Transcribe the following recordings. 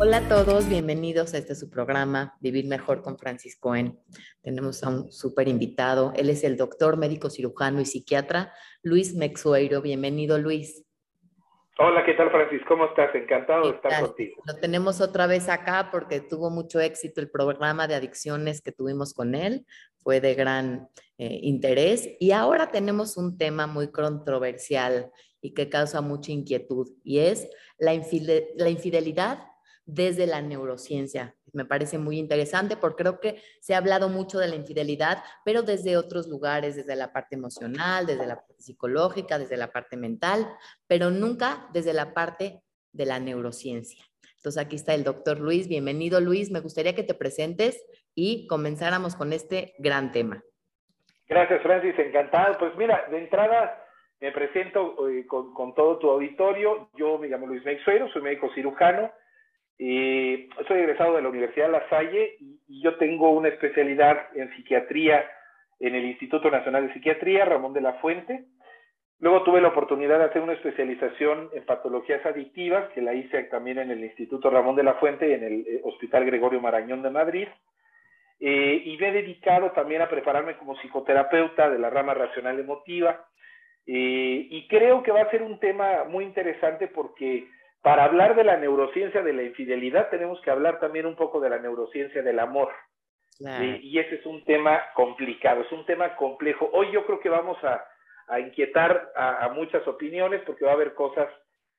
Hola a todos, bienvenidos a este su programa, Vivir Mejor con Francis Cohen. Tenemos a un súper invitado, él es el doctor médico cirujano y psiquiatra Luis Mexueiro. Bienvenido Luis. Hola, ¿qué tal Francis? ¿Cómo estás? Encantado de estar contigo. Lo tenemos otra vez acá porque tuvo mucho éxito el programa de adicciones que tuvimos con él, fue de gran eh, interés y ahora tenemos un tema muy controversial y que causa mucha inquietud y es la, la infidelidad desde la neurociencia. Me parece muy interesante porque creo que se ha hablado mucho de la infidelidad, pero desde otros lugares, desde la parte emocional, desde la parte psicológica, desde la parte mental, pero nunca desde la parte de la neurociencia. Entonces aquí está el doctor Luis. Bienvenido Luis. Me gustaría que te presentes y comenzáramos con este gran tema. Gracias Francis, encantado. Pues mira, de entrada me presento eh, con, todo tu auditorio. Yo me llamo Luis Meixuero, soy médico cirujano eh, soy egresado de la Universidad de La Salle y, yo tengo una especialidad en psiquiatría en el Instituto Nacional de Psiquiatría, Ramón de la Fuente. Luego tuve la oportunidad de hacer una especialización en patologías adictivas, que la hice también en el Instituto Ramón de la Fuente y en el eh, Hospital Gregorio Marañón de Madrid. Eh, y me he dedicado también a prepararme como psicoterapeuta de la rama racional emotiva. Y creo que va a ser un tema muy interesante porque para hablar de la neurociencia de la infidelidad tenemos que hablar también un poco de la neurociencia del amor. Y, ese es un tema complicado, es un tema complejo. Hoy yo creo que vamos a, inquietar a, muchas opiniones porque va a haber cosas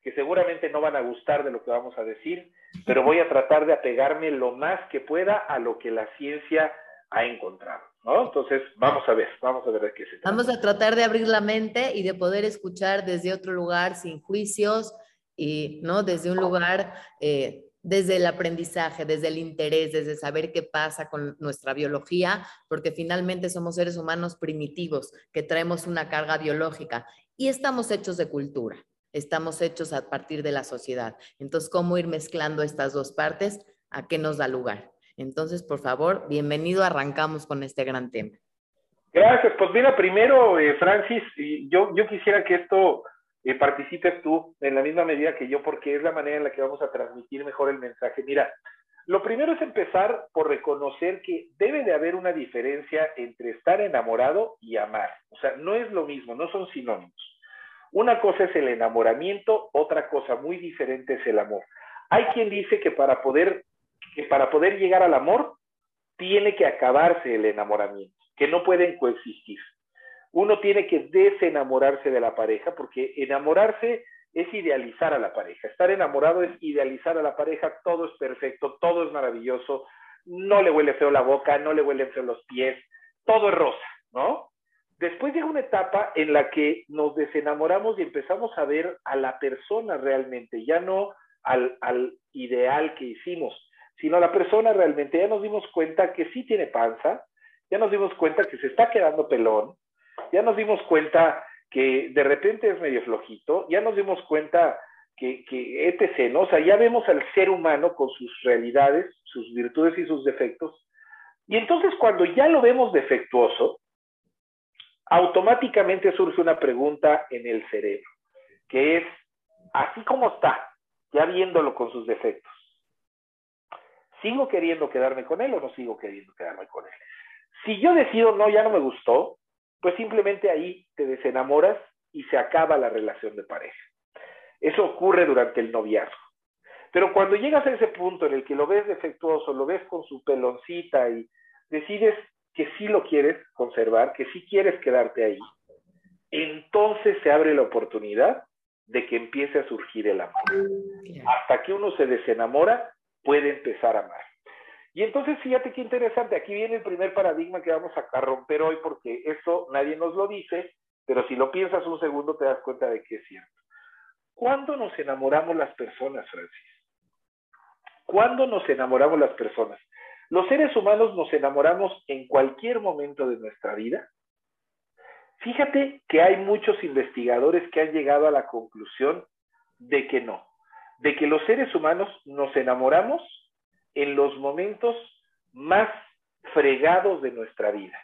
que seguramente no van a gustar de lo que vamos a decir, pero voy a tratar de apegarme lo más que pueda a lo que la ciencia ha encontrado. ¿no? Entonces, vamos a ver, vamos a ver de qué se trata. Vamos a tratar de abrir la mente y de poder escuchar desde otro lugar, sin juicios, y no desde un lugar, eh, desde el aprendizaje, desde el interés, desde saber qué pasa con nuestra biología, porque finalmente somos seres humanos primitivos que traemos una carga biológica y estamos hechos de cultura, estamos hechos a partir de la sociedad. Entonces, ¿cómo ir mezclando estas dos partes? ¿A qué nos da lugar? Entonces, por favor, bienvenido, arrancamos con este gran tema. Gracias. Pues mira, primero, eh, Francis, yo, yo quisiera que esto eh, participes tú en la misma medida que yo, porque es la manera en la que vamos a transmitir mejor el mensaje. Mira, lo primero es empezar por reconocer que debe de haber una diferencia entre estar enamorado y amar. O sea, no es lo mismo, no son sinónimos. Una cosa es el enamoramiento, otra cosa muy diferente es el amor. Hay quien dice que para poder, que para poder llegar al amor tiene que acabarse el enamoramiento, que no pueden coexistir uno tiene que desenamorarse de la pareja, porque enamorarse es idealizar a la pareja. Estar enamorado es idealizar a la pareja, todo es perfecto, todo es maravilloso, no le huele feo la boca, no le huelen feo los pies, todo es rosa, ¿no? Después llega una etapa en la que nos desenamoramos y empezamos a ver a la persona realmente, ya no al, al ideal que hicimos, sino a la persona realmente. Ya nos dimos cuenta que sí tiene panza, ya nos dimos cuenta que se está quedando pelón, ya nos dimos cuenta que de repente es medio flojito, ya nos dimos cuenta que, que etc., ¿no? O sea, ya vemos al ser humano con sus realidades, sus virtudes y sus defectos, y entonces cuando ya lo vemos defectuoso, automáticamente surge una pregunta en el cerebro, que es, así como está, ya viéndolo con sus defectos, ¿sigo queriendo quedarme con él o no sigo queriendo quedarme con él? Si yo decido, no, ya no me gustó, pues simplemente ahí te desenamoras y se acaba la relación de pareja. Eso ocurre durante el noviazgo. Pero cuando llegas a ese punto en el que lo ves defectuoso, lo ves con su peloncita y decides que sí lo quieres conservar, que sí quieres quedarte ahí, entonces se abre la oportunidad de que empiece a surgir el amor. Hasta que uno se desenamora, puede empezar a amar. Y entonces, fíjate qué interesante, aquí viene el primer paradigma que vamos a, romper hoy, porque eso nadie nos lo dice, pero si lo piensas un segundo te das cuenta de que es cierto. ¿Cuándo nos enamoramos las personas, Francis? ¿Cuándo nos enamoramos las personas? Los seres humanos nos enamoramos en cualquier momento de nuestra vida. Fíjate que hay muchos investigadores que han llegado a la conclusión de que no, de que los seres humanos nos enamoramos en los momentos más fregados de nuestra vida.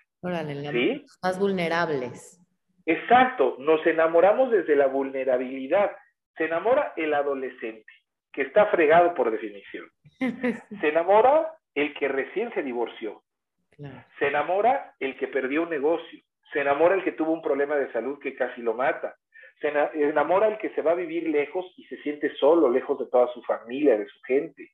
¿Sí? Más vulnerables. Exacto, nos enamoramos desde la vulnerabilidad. Se enamora el adolescente, que está fregado por definición. Se enamora el que recién se divorció. Se enamora el que perdió un negocio. Se enamora el que tuvo un problema de salud que casi lo mata. Se enamora el que se va a vivir lejos y se siente solo, lejos de toda su familia, de su gente.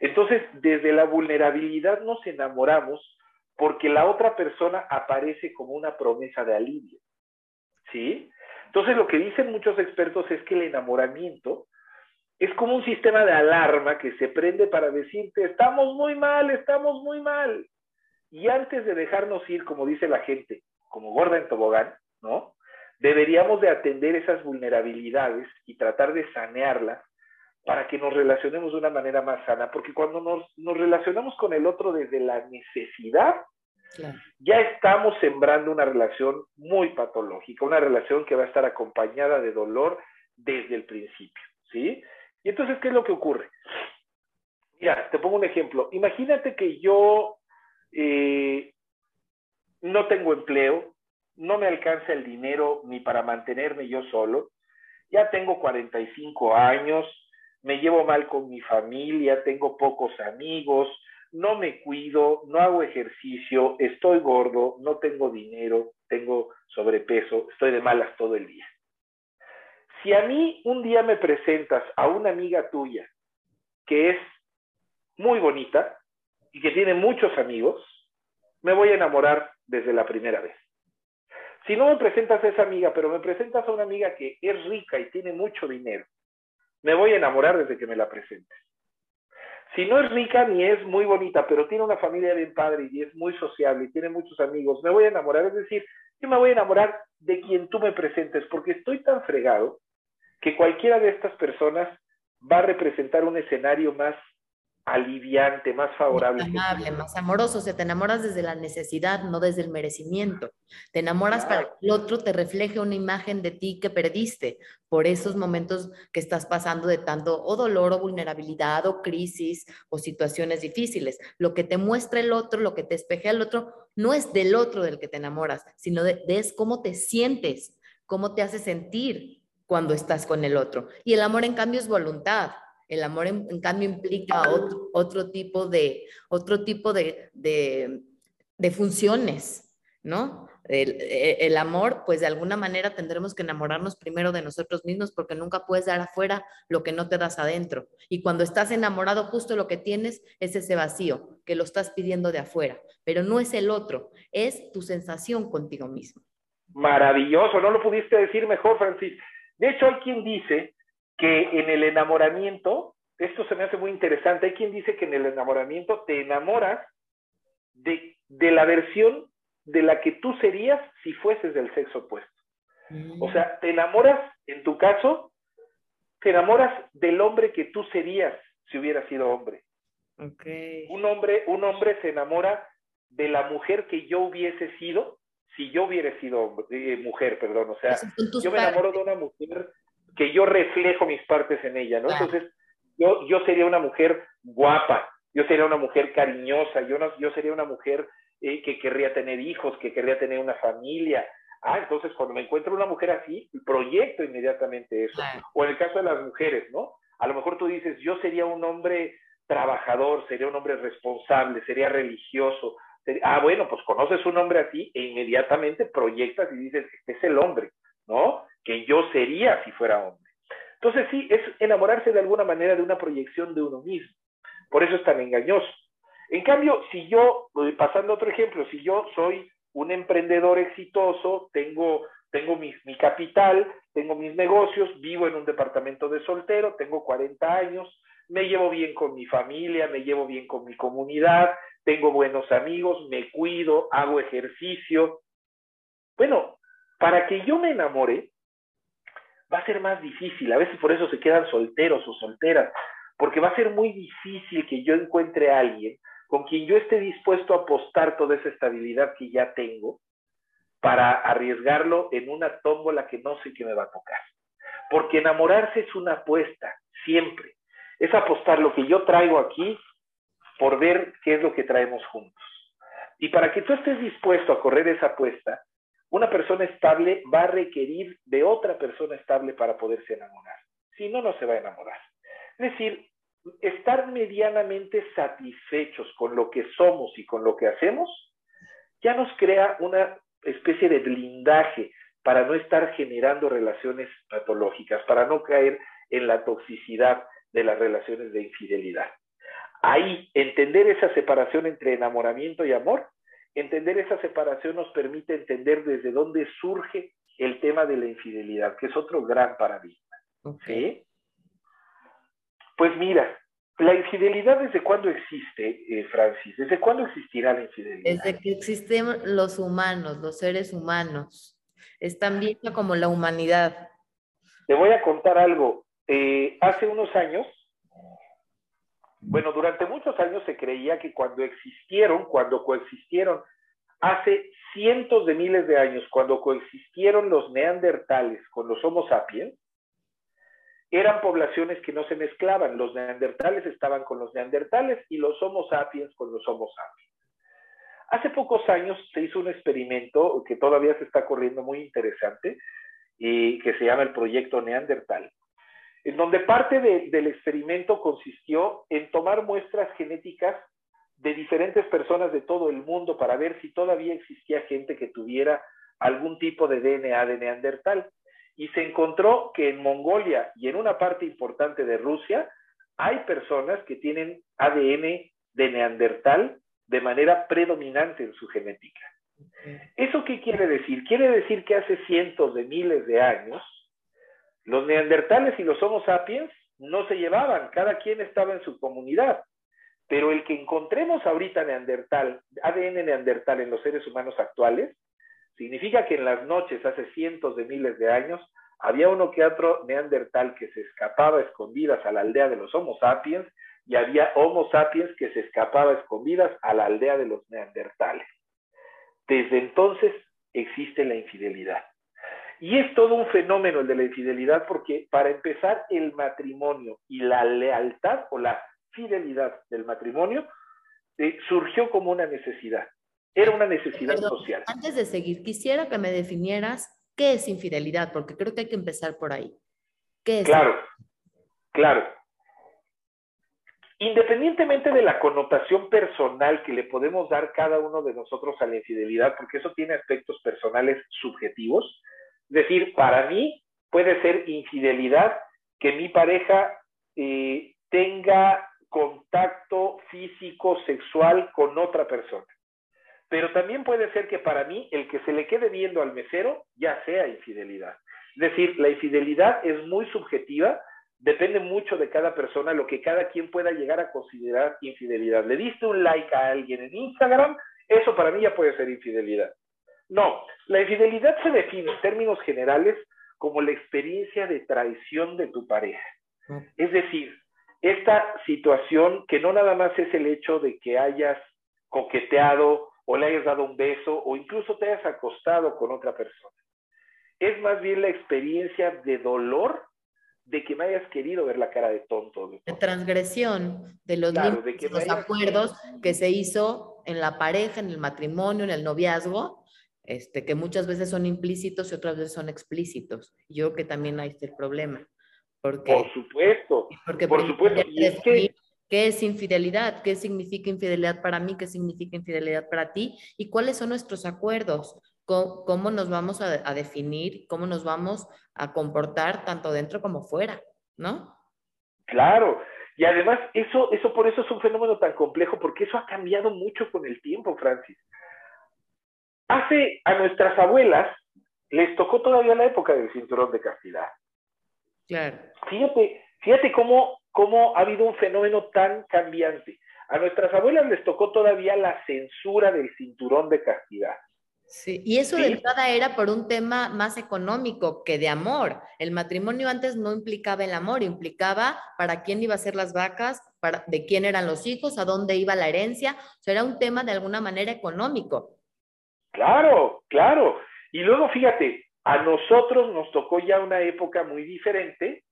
Entonces, desde la vulnerabilidad nos enamoramos porque la otra persona aparece como una promesa de alivio. ¿Sí? Entonces, lo que dicen muchos expertos es que el enamoramiento es como un sistema de alarma que se prende para decirte, estamos muy mal, estamos muy mal. Y antes de dejarnos ir, como dice la gente, como gorda en tobogán, ¿no? Deberíamos de atender esas vulnerabilidades y tratar de sanearlas para que nos relacionemos de una manera más sana, porque cuando nos, nos relacionamos con el otro desde la necesidad, ya estamos sembrando una relación muy patológica, una relación que va a estar acompañada de dolor desde el principio, ¿sí? Y entonces, ¿qué es lo que ocurre? Mira, te pongo un ejemplo. Imagínate que yo eh, no tengo empleo, no me alcanza el dinero ni para mantenerme yo solo, ya tengo 45 años, me llevo mal con mi familia, tengo pocos amigos, no me cuido, no hago ejercicio, estoy gordo, no tengo dinero, tengo sobrepeso, estoy de malas todo el día. Si a mí un día me presentas a una amiga tuya que es muy bonita y que tiene muchos amigos, me voy a enamorar desde la primera vez. Si no me presentas a esa amiga, pero me presentas a una amiga que es rica y tiene mucho dinero, me voy a enamorar desde que me la presentes. Si no es rica ni es muy bonita, pero tiene una familia bien padre y es muy sociable y tiene muchos amigos, me voy a enamorar. Es decir, yo me voy a enamorar de quien tú me presentes, porque estoy tan fregado que cualquiera de estas personas va a representar un escenario más aliviante, más favorable. Más amable, más amoroso, o sea, te enamoras desde la necesidad, no desde el merecimiento. Te enamoras para que el otro te refleje una imagen de ti que perdiste por esos momentos que estás pasando de tanto o dolor o vulnerabilidad o crisis o situaciones difíciles. Lo que te muestra el otro, lo que te espejea el otro, no es del otro del que te enamoras, sino de, es cómo te sientes, cómo te hace sentir cuando estás con el otro. Y el amor, en cambio, es voluntad el amor, en, cambio, implica otro, tipo, de, otro tipo de, funciones, ¿no? E, el, amor, pues de alguna manera tendremos que enamorarnos primero de nosotros mismos porque nunca puedes dar afuera lo que no te das adentro. Y cuando estás enamorado, justo lo que tienes es ese vacío que lo estás pidiendo de afuera, pero no es el otro, es tu sensación contigo mismo. Maravilloso, no lo pudiste decir mejor, Francis. De hecho, hay quien dice que en el enamoramiento, esto se me hace muy interesante, hay quien dice que en el enamoramiento te enamoras de, la versión de la que tú serías si fueses del sexo opuesto. Mm. O sea, te enamoras, en tu caso, te enamoras del hombre que tú serías si hubieras sido hombre. Un hombre, un hombre se enamora de la mujer que yo hubiese sido si yo hubiera sido eh, mujer, perdón. O sea, yo me enamoro de una mujer que yo reflejo mis partes en ella, ¿no? Entonces, yo, yo sería una mujer guapa, yo sería una mujer cariñosa, yo, no, yo sería una mujer eh, que querría tener hijos, que querría tener una familia. Ah, entonces cuando me encuentro una mujer así, proyecto inmediatamente eso. O en el caso de las mujeres, ¿no? A lo mejor tú dices, yo sería un hombre trabajador, sería un hombre responsable, sería religioso. Ah, bueno, pues conoces un hombre así e inmediatamente proyectas y dices, este es el hombre, ¿no? Que yo sería si fuera hombre. Entonces sí, es enamorarse de alguna manera de una proyección de uno mismo. Por eso es tan engañoso. En cambio, si yo, eh, pasando otro ejemplo, si yo soy un emprendedor exitoso, tengo, tengo mi capital, tengo mis negocios, vivo en un departamento de soltero, tengo 40 años, me llevo bien con mi familia, me llevo bien con mi comunidad, tengo buenos amigos, me cuido, hago ejercicio. Bueno, para que yo me enamore, va a ser más difícil. A veces por eso se quedan solteros o solteras, porque va a ser muy difícil que yo encuentre a alguien con quien yo esté dispuesto a apostar toda esa estabilidad que ya tengo para arriesgarlo en una tómbola que no sé qué me va a tocar. Porque enamorarse es una apuesta, siempre. Es apostar lo que yo traigo aquí por ver qué es lo que traemos juntos. Y para que tú estés dispuesto a correr esa apuesta, una persona estable va a requerir de otra persona estable para poderse enamorar. Si no, no se va a enamorar. Es decir, estar medianamente satisfechos con lo que somos y con lo que hacemos, ya nos crea una especie de blindaje para no estar generando relaciones patológicas, para no caer en la toxicidad de las relaciones de infidelidad. Ahí, entender esa separación entre enamoramiento y amor, entender esa separación nos permite entender desde dónde surge el tema de la infidelidad, que es otro gran paradigma. Pues mira, la infidelidad desde cuándo existe, eh, Francis? ¿Desde cuándo existirá la infidelidad? Desde que existen los humanos, los seres humanos. Es tan vieja como la humanidad. Te voy a contar algo. Eh, hace unos años, bueno, durante muchos años se creía que cuando existieron, cuando coexistieron, hace cientos de miles de años, cuando coexistieron los neandertales con los Homo sapiens, eran poblaciones que no se mezclaban. Los neandertales estaban con los neandertales y los Homo sapiens con los Homo sapiens. Hace pocos años se hizo un experimento que todavía se está corriendo muy interesante y que se llama el proyecto Neandertal en donde parte del experimento consistió en tomar muestras genéticas de diferentes personas de todo el mundo para ver si todavía existía gente que tuviera algún tipo de DNA de Neandertal. Y se encontró que en Mongolia y en una parte importante de Rusia hay personas que tienen ADN de Neandertal de manera predominante en su genética. ¿Eso qué quiere decir? Quiere decir que hace cientos de miles de años los neandertales y los Homo sapiens no se llevaban, cada quien estaba en su comunidad. Pero el que encontremos ahorita neandertal, ADN neandertal en los seres humanos actuales, significa que en las noches, hace cientos de miles de años, había uno que otro neandertal que se escapaba escondidas a la aldea de los Homo sapiens y había Homo sapiens que se escapaba escondidas a la aldea de los neandertales. Desde entonces existe la infidelidad. Y es todo un fenómeno el de la infidelidad porque para empezar el matrimonio y la lealtad o la fidelidad del matrimonio eh, surgió como una necesidad. Era una necesidad social. Antes de seguir, quisiera que me definieras qué es infidelidad, porque creo que hay que empezar por ahí. ¿Qué es? Claro, claro. Independientemente de la connotación personal que le podemos dar cada uno de nosotros a la infidelidad, porque eso tiene aspectos personales subjetivos, es decir, para mí puede ser infidelidad que mi pareja eh, tenga contacto físico, sexual con otra persona. Pero también puede ser que para mí el que se le quede viendo al mesero ya sea infidelidad. Es decir, la infidelidad es muy subjetiva, depende mucho de cada persona, lo que cada quien pueda llegar a considerar infidelidad. Le diste un like a alguien en Instagram, eso para mí ya puede ser infidelidad. No, la infidelidad se define en términos generales como la experiencia de traición de tu pareja. Es decir, esta situación que no nada más es el hecho de que hayas coqueteado o le hayas dado un beso o incluso te hayas acostado con otra persona. Es más bien la experiencia de dolor de que me hayas querido ver la cara de tonto. De, transgresión de los, los acuerdos que se hizo en la pareja, en el matrimonio, en el noviazgo, este, que muchas veces son implícitos y otras veces son explícitos. Yo creo que también hay este problema. Porque, por supuesto, porque por supuesto. ¿Qué es infidelidad? ¿Qué significa infidelidad para mí? ¿Qué significa infidelidad para ti? ¿Y cuáles son nuestros acuerdos? ¿Cómo, nos vamos a, definir? ¿Cómo nos vamos a comportar tanto dentro como fuera? ¿No? Claro. Y además, eso, eso por eso es un fenómeno tan complejo, porque eso ha cambiado mucho con el tiempo, Francis. Hace a nuestras abuelas les tocó todavía la época del cinturón de castidad. Claro. Fíjate, fíjate cómo, cómo ha habido un fenómeno tan cambiante. A nuestras abuelas les tocó todavía la censura del cinturón de castidad. Sí, y eso de entrada era por un tema más económico que de amor. El matrimonio antes no implicaba el amor, implicaba para quién iba a ser las vacas, para, de quién eran los hijos, a dónde iba la herencia. O sea, era un tema de alguna manera económico. Claro, claro. Y luego fíjate, a nosotros nos tocó ya una época muy diferente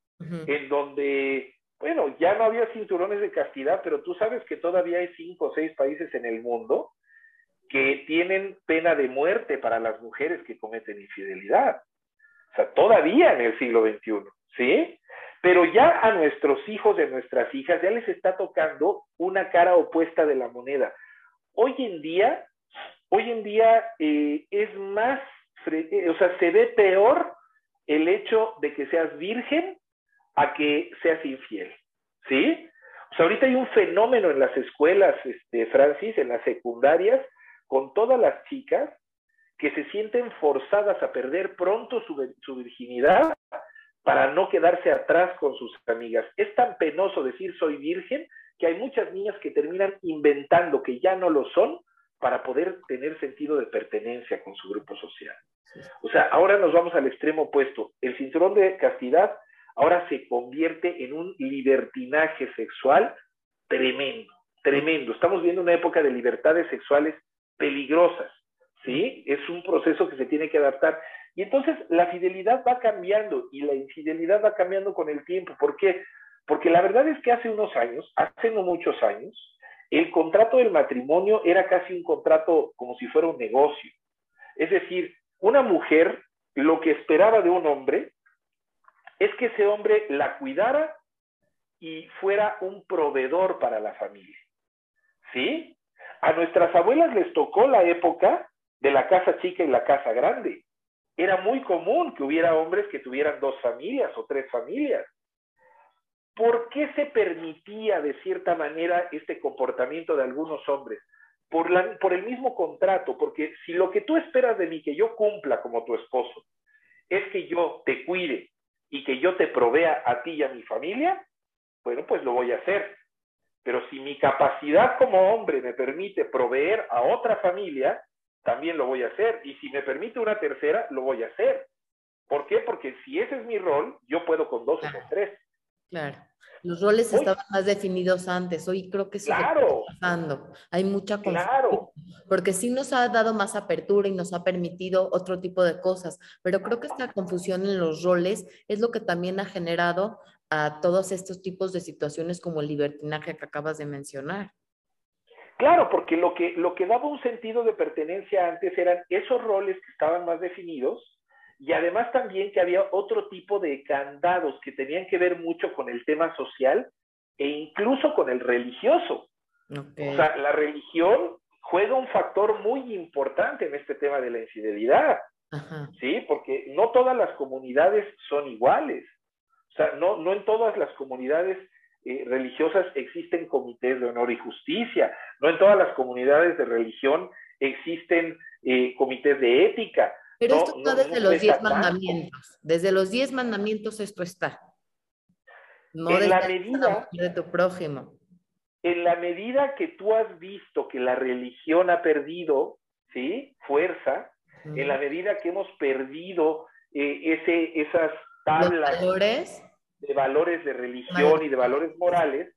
en donde, bueno, ya no había cinturones de castidad, pero tú sabes que todavía hay cinco o seis países en el mundo que tienen pena de muerte para las mujeres que cometen infidelidad. O sea, todavía en el siglo XXI, ¿sí? Pero ya a nuestros hijos y a nuestras hijas ya les está tocando una cara opuesta de la moneda. Hoy en día, hoy en día eh, es más, eh, o sea, se ve peor el hecho de que seas virgen a que seas infiel, ¿sí? O sea, ahorita hay un fenómeno en las escuelas, este, Francis, en las secundarias, con todas las chicas que se sienten forzadas a perder pronto su, su virginidad para no quedarse atrás con sus amigas. Es tan penoso decir soy virgen que hay muchas niñas que terminan inventando que ya no lo son para poder tener sentido de pertenencia con su grupo social. O sea, ahora nos vamos al extremo opuesto. El cinturón de castidad ahora se convierte en un libertinaje sexual tremendo, tremendo. Estamos viendo una época de libertades sexuales peligrosas, ¿sí? Es un proceso que se tiene que adaptar. Y entonces la fidelidad va cambiando y la infidelidad va cambiando con el tiempo. ¿Por qué? Porque la verdad es que hace unos años, hace no muchos años, el contrato del matrimonio era casi un contrato como si fuera un negocio. Es decir, una mujer lo que esperaba de un hombre es que ese hombre la cuidara y fuera un proveedor para la familia. ¿Sí? A nuestras abuelas les tocó la época de la casa chica y la casa grande era muy común que hubiera hombres que tuvieran dos familias o tres familias. ¿Por qué se permitía de cierta manera este comportamiento de algunos hombres? Por, la, por el mismo contrato, porque si lo que tú esperas de mí que yo cumpla como tu esposo es que yo te cuide y que yo te provea a ti y a mi familia, bueno, pues lo voy a hacer. Pero si mi capacidad como hombre me permite proveer a otra familia, también lo voy a hacer. Y si me permite una tercera, lo voy a hacer. ¿Por qué? Porque si ese es mi rol, yo puedo con dos o con tres. Claro. Los roles estaban más definidos antes. Hoy creo que eso claro. está pasando. Hay mucha confusión. Claro. Porque sí nos ha dado más apertura y nos ha permitido otro tipo de cosas. Pero creo que esta confusión en los roles es lo que también ha generado a todos estos tipos de situaciones como el libertinaje que acabas de mencionar. Claro, porque lo que, lo que daba un sentido de pertenencia antes eran esos roles que estaban más definidos y además también que había otro tipo de candados que tenían que ver mucho con el tema social e incluso con el religioso. O sea, la religión juega un factor muy importante en este tema de la infidelidad, ¿sí? Porque no todas las comunidades son iguales. O sea, no, no en todas las comunidades eh, religiosas existen comités de honor y justicia, no en todas las comunidades de religión existen eh, comités de ética. Pero esto está desde los diez mandamientos, desde los diez mandamientos esto está. No en la medida de tu prójimo. En la medida que tú has visto que la religión ha perdido, ¿sí? Fuerza, en la medida que hemos perdido eh, ese, esas tablas de valores de religión y de valores morales,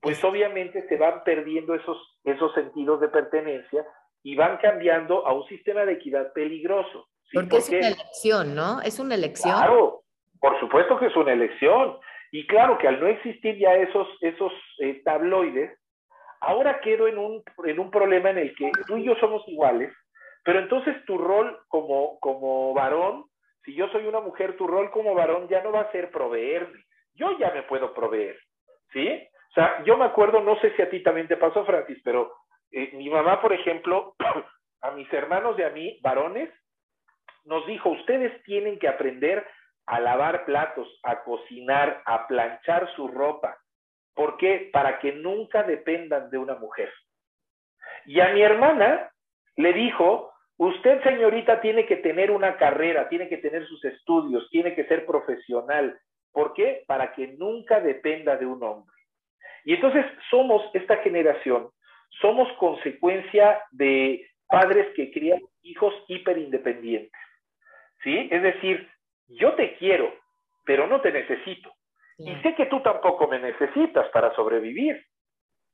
pues obviamente se van perdiendo esos, esos sentidos de pertenencia y van cambiando a un sistema de equidad peligroso. Porque, es una elección, ¿no? Es una elección. Claro, por supuesto que es una elección. Y claro que al no existir ya esos, esos eh, tabloides, ahora quedo en un, en un problema en el que tú y yo somos iguales, pero entonces tu rol como, como varón, si yo soy una mujer, tu rol como varón ya no va a ser proveerme, yo ya me puedo proveer, ¿sí? O sea, yo me acuerdo, no sé si a ti también te pasó, Francis, pero eh, mi mamá, por ejemplo, a mis hermanos y a mí, varones, nos dijo, ustedes tienen que aprender a lavar platos, a cocinar, a planchar su ropa. ¿Por qué? Para que nunca dependan de una mujer. Y a mi hermana le dijo, usted señorita tiene que tener una carrera, tiene que tener sus estudios, tiene que ser profesional, ¿Por qué? Para que nunca dependa de un hombre. Y entonces somos esta generación, somos consecuencia de padres que crían hijos hiperindependientes. ¿Sí? Es decir, yo te quiero, pero no te necesito. Y sé que tú tampoco me necesitas para sobrevivir.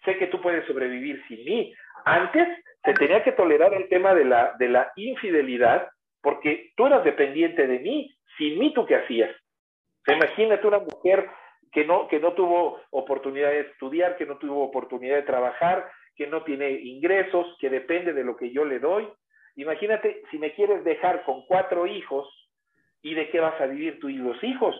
Sé que tú puedes sobrevivir sin mí. Antes se tenía que tolerar el tema de la, de la infidelidad porque tú eras dependiente de mí. Sin mí, ¿tú qué hacías? Imagínate una mujer que no, que no tuvo oportunidad de estudiar, que no tuvo oportunidad de trabajar, que no tiene ingresos, que depende de lo que yo le doy. Imagínate si me quieres dejar con cuatro hijos y de qué vas a vivir tú y los hijos.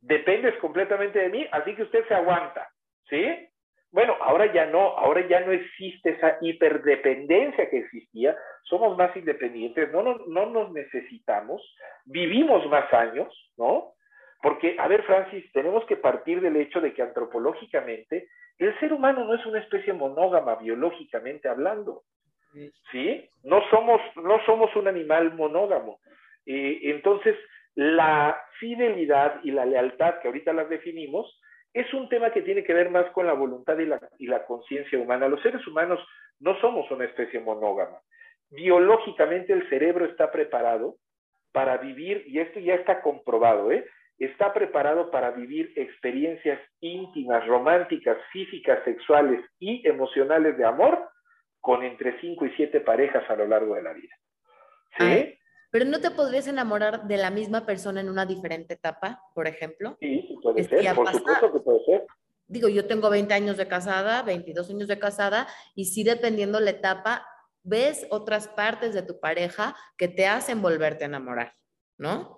dependes completamente de mí, así que usted se aguanta, ¿sí? Bueno, ahora ya no, ahora ya no existe esa hiperdependencia que existía, somos más independientes, no, no, no nos necesitamos, vivimos más años, ¿no? Porque, a ver, Francis, tenemos que partir del hecho de que antropológicamente el ser humano no es una especie monógama biológicamente hablando, ¿sí? No somos, no somos un animal monógamo. Eh, entonces, la fidelidad y la lealtad, que ahorita las definimos, es un tema que tiene que ver más con la voluntad y la, y la conciencia humana. Los seres humanos no somos una especie monógama. Biológicamente el cerebro está preparado para vivir, y esto ya está comprobado, ¿eh? está preparado para vivir experiencias íntimas, románticas, físicas, sexuales y emocionales de amor con entre 5 y 7 parejas a lo largo de la vida. ¿Sí? Pero no te podrías enamorar de la misma persona en una diferente etapa, por ejemplo. Sí, puede ser, por supuesto que puede ser. Digo, yo tengo 20 años de casada, 22 años de casada, y sí dependiendo la etapa, ves otras partes de tu pareja que te hacen volverte a enamorar, ¿no?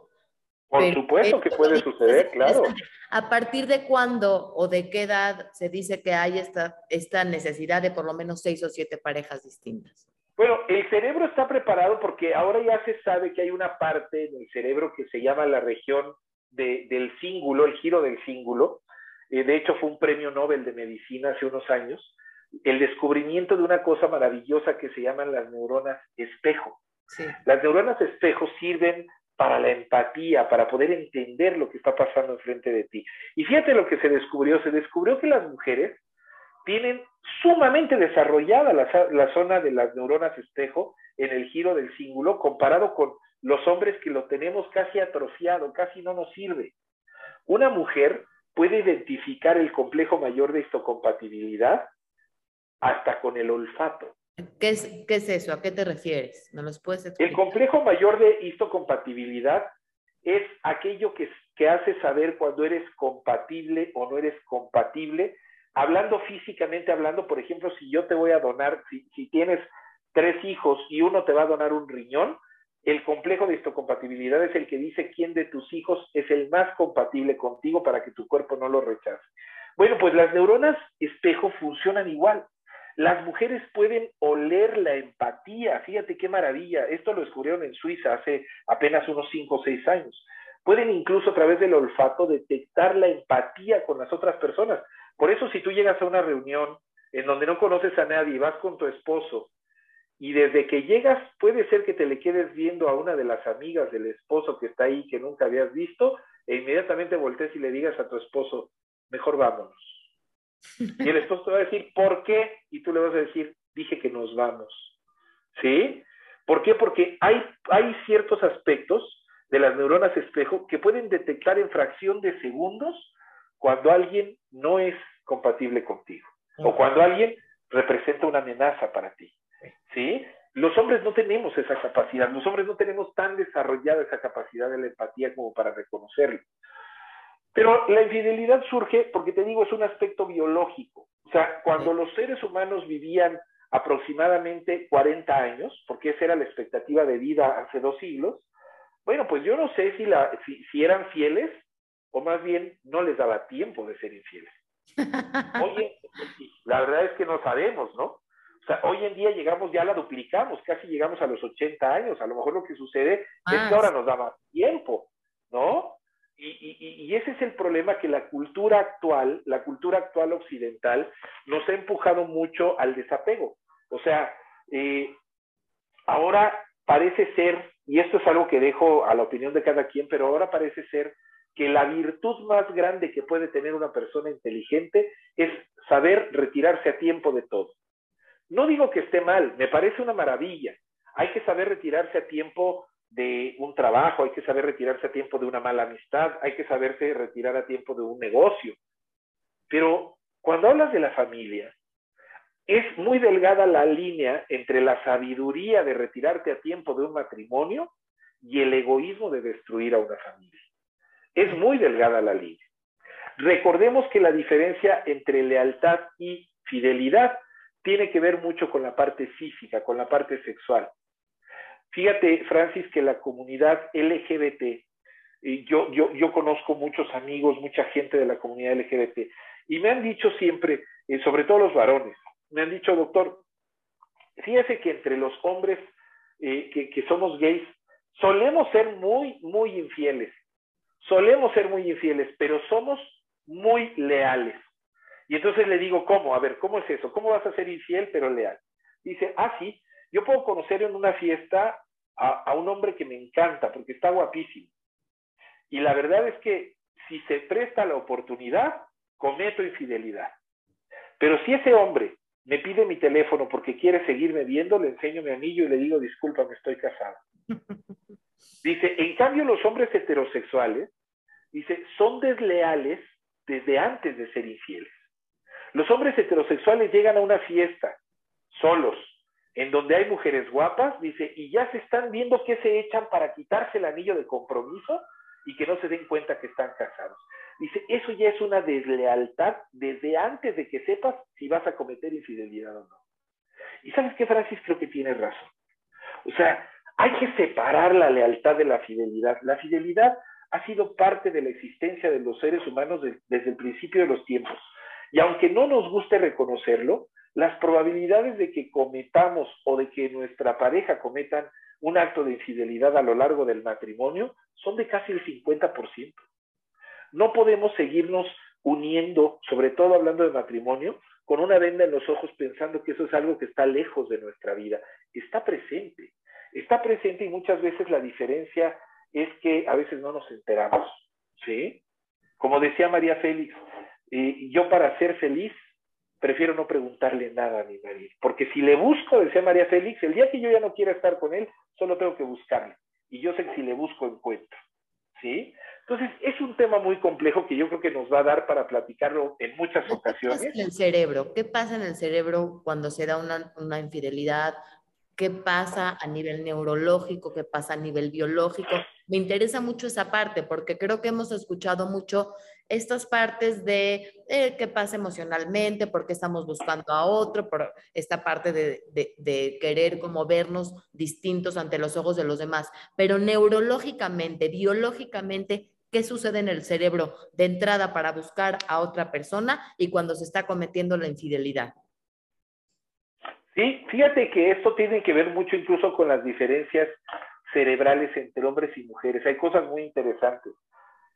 Por supuesto que puede suceder, claro. ¿A partir de cuándo o de qué edad se dice que hay esta, esta necesidad de por lo menos seis o siete parejas distintas? Bueno, el cerebro está preparado porque ahora ya se sabe que hay una parte en el cerebro que se llama la región del cíngulo, el giro del cíngulo. Eh, de hecho, fue un premio Nobel de Medicina hace unos años. El descubrimiento de una cosa maravillosa que se llaman las neuronas espejo. Las neuronas espejo sirven para la empatía, para poder entender lo que está pasando enfrente de ti. Y fíjate lo que se descubrió. Se descubrió que las mujeres tienen sumamente desarrollada la, zona de las neuronas espejo en el giro del cíngulo comparado con los hombres que lo tenemos casi atrofiado, casi no nos sirve. Una mujer puede identificar el complejo mayor de histocompatibilidad hasta con el olfato. ¿Qué es, ¿Qué es eso? ¿A qué te refieres? ¿No los puedes El complejo mayor de histocompatibilidad es aquello que, que hace saber cuando eres compatible o no eres compatible hablando físicamente, hablando, por ejemplo, si yo te voy a donar, si, tienes tres hijos y uno te va a donar un riñón, el complejo de histocompatibilidad es el que dice quién de tus hijos es el más compatible contigo para que tu cuerpo no lo rechace. Bueno, pues las neuronas espejo funcionan igual. Las mujeres pueden oler la empatía. Fíjate qué maravilla. Esto lo descubrieron en Suiza hace apenas unos cinco o seis años. Pueden incluso a través del olfato detectar la empatía con las otras personas. Por eso si tú llegas a una reunión en donde no conoces a nadie y vas con tu esposo y desde que llegas puede ser que te le quedes viendo a una de las amigas del esposo que está ahí que nunca habías visto e inmediatamente voltees y le digas a tu esposo, mejor vámonos. Y el esposo te va a decir, ¿por qué? Y tú le vas a decir, dije que nos vamos. ¿Sí? ¿Por qué? Porque hay, hay ciertos aspectos de las neuronas espejo que pueden detectar en fracción de segundos cuando alguien no es compatible contigo o cuando alguien representa una amenaza para ti. ¿Sí? Los hombres no tenemos esa capacidad, los hombres no tenemos tan desarrollada esa capacidad de la empatía como para reconocerlo. Pero la infidelidad surge porque te digo, es un aspecto biológico. O sea, cuando los seres humanos vivían aproximadamente 40 años, porque esa era la expectativa de vida hace dos siglos, bueno, pues yo no sé si, la, si eran fieles o más bien no les daba tiempo de ser infieles. Oye, la verdad es que no sabemos, ¿no? O sea, hoy en día llegamos, ya la duplicamos, casi llegamos a los 80 años. A lo mejor lo que sucede es que ahora nos da más tiempo, ¿no? Y, ese es el problema que la cultura actual, la cultura actual occidental, nos ha empujado mucho al desapego. O sea, eh, ahora parece ser, y esto es algo que dejo a la opinión de cada quien, pero ahora parece ser que la virtud más grande que puede tener una persona inteligente es saber retirarse a tiempo de todo. No digo que esté mal, me parece una maravilla. Hay que saber retirarse a tiempo de un trabajo, hay que saber retirarse a tiempo de una mala amistad, hay que saberse retirar a tiempo de un negocio. Pero cuando hablas de la familia, es muy delgada la línea entre la sabiduría de retirarte a tiempo de un matrimonio y el egoísmo de destruir a una familia. Es muy delgada la línea. Recordemos que la diferencia entre lealtad y fidelidad tiene que ver mucho con la parte física, con la parte sexual. Fíjate, Francis, que la comunidad LGBT yo, yo, yo conozco muchos amigos, mucha gente de la comunidad LGBT, y me han dicho siempre, eh, sobre todo los varones, me han dicho, doctor, fíjese que entre los hombres eh, que, que somos gays, solemos ser muy, muy infieles. Solemos ser muy infieles, pero somos muy leales. Y entonces le digo, ¿cómo? A ver, ¿cómo es eso? ¿Cómo vas a ser infiel pero leal? Dice, ah, sí, yo puedo conocer en una fiesta a, un hombre que me encanta porque está guapísimo. Y la verdad es que si se presta la oportunidad, cometo infidelidad. Pero si ese hombre me pide mi teléfono porque quiere seguirme viendo, le enseño mi anillo y le digo, disculpa, me estoy casado. Dice, en cambio los hombres heterosexuales, dice, son desleales desde antes de ser infieles. Los hombres heterosexuales llegan a una fiesta solos, en donde hay mujeres guapas, dice, y ya se están viendo qué se echan para quitarse el anillo de compromiso y que no se den cuenta que están casados. Dice, eso ya es una deslealtad desde antes de que sepas si vas a cometer infidelidad o no. Y sabes qué, Francis, creo que tienes razón. O sea, hay que separar la lealtad de la fidelidad. La fidelidad ha sido parte de la existencia de los seres humanos desde el principio de los tiempos. Y aunque no nos guste reconocerlo, las probabilidades de que cometamos o de que nuestra pareja cometan un acto de infidelidad a lo largo del matrimonio son de casi el 50%. No podemos seguirnos uniendo, sobre todo hablando de matrimonio, con una venda en los ojos pensando que eso es algo que está lejos de nuestra vida. Está presente, está presente y muchas veces la diferencia es que a veces no nos enteramos, ¿sí? Como decía María Félix, y yo para ser feliz prefiero no preguntarle nada a mi marido, porque si le busco, decía María Félix, el día que yo ya no quiera estar con él, solo tengo que buscarle. Y yo sé que si le busco, encuentro. ¿Sí? Entonces, es un tema muy complejo que yo creo que nos va a dar para platicarlo en muchas ocasiones. ¿Qué pasa en el cerebro? ¿Qué pasa en el cerebro cuando se da una, una infidelidad? ¿Qué pasa a nivel neurológico? ¿Qué pasa a nivel biológico? Me interesa mucho esa parte porque creo que hemos escuchado mucho estas partes de eh, qué pasa emocionalmente, por qué estamos buscando a otro, por esta parte de, de, querer como vernos distintos ante los ojos de los demás, pero neurológicamente, biológicamente, ¿qué sucede en el cerebro de entrada para buscar a otra persona y cuando se está cometiendo la infidelidad? Sí, fíjate que esto tiene que ver mucho incluso con las diferencias cerebrales entre hombres y mujeres. Hay cosas muy interesantes.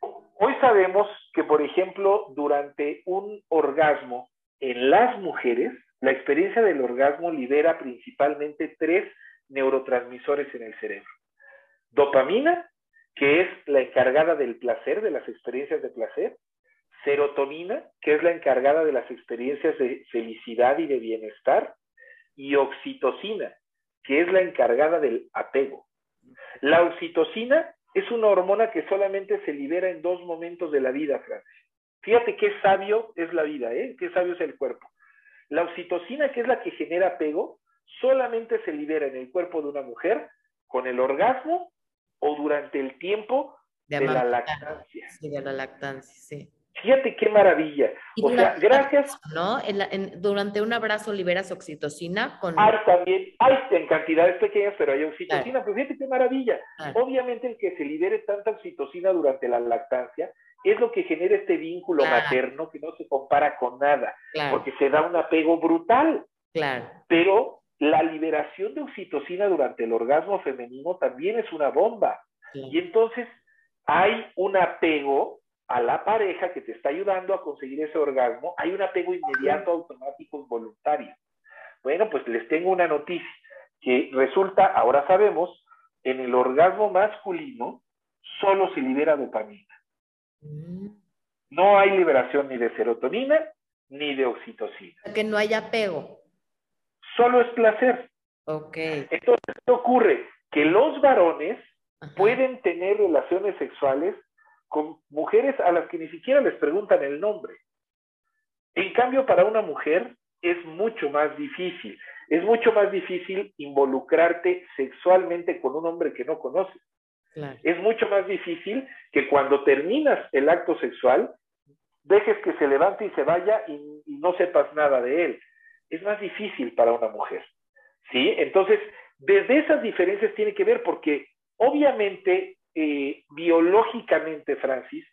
Hoy sabemos que, por ejemplo, durante un orgasmo en las mujeres, la experiencia del orgasmo libera principalmente tres neurotransmisores en el cerebro. Dopamina, que es la encargada del placer, de las experiencias de placer. Serotonina, que es la encargada de las experiencias de felicidad y de bienestar. Y oxitocina, que es la encargada del apego. La oxitocina es una hormona que solamente se libera en dos momentos de la vida, Francis. Fíjate qué sabio es la vida, ¿eh? Qué sabio es el cuerpo. La oxitocina, que es la que genera apego, solamente se libera en el cuerpo de una mujer con el orgasmo o durante el tiempo de, la lactancia. Sí, de la lactancia, sí. Fíjate qué maravilla. o sea, gracias. ¿No? durante un abrazo liberas oxitocina con. Hay también, hay en cantidades pequeñas, pero hay oxitocina. Pues fíjate qué maravilla. Obviamente, el que se libere tanta oxitocina durante la lactancia es lo que genera este vínculo materno que no se compara con nada, porque se da un apego brutal. Claro. Pero la liberación de oxitocina durante el orgasmo femenino también es una bomba. Y entonces hay un apego a la pareja que te está ayudando a conseguir ese orgasmo, hay un apego inmediato, automático, involuntario. Bueno, pues les tengo una noticia, que resulta, ahora sabemos, en el orgasmo masculino solo se libera dopamina. Mm. No hay liberación ni de serotonina ni de oxitocina. Que no hay apego. Solo es placer. Ok. Entonces, ¿qué ocurre? Que los varones pueden tener relaciones sexuales con mujeres a las que ni siquiera les preguntan el nombre. En cambio, para una mujer es mucho más difícil. Es mucho más difícil involucrarte sexualmente con un hombre que no conoces. Es mucho más difícil que cuando terminas el acto sexual, dejes que se levante y se vaya y, y no sepas nada de él. Es más difícil para una mujer. ¿Sí? Entonces, desde esas diferencias tiene que ver porque obviamente eh, biológicamente, Francis,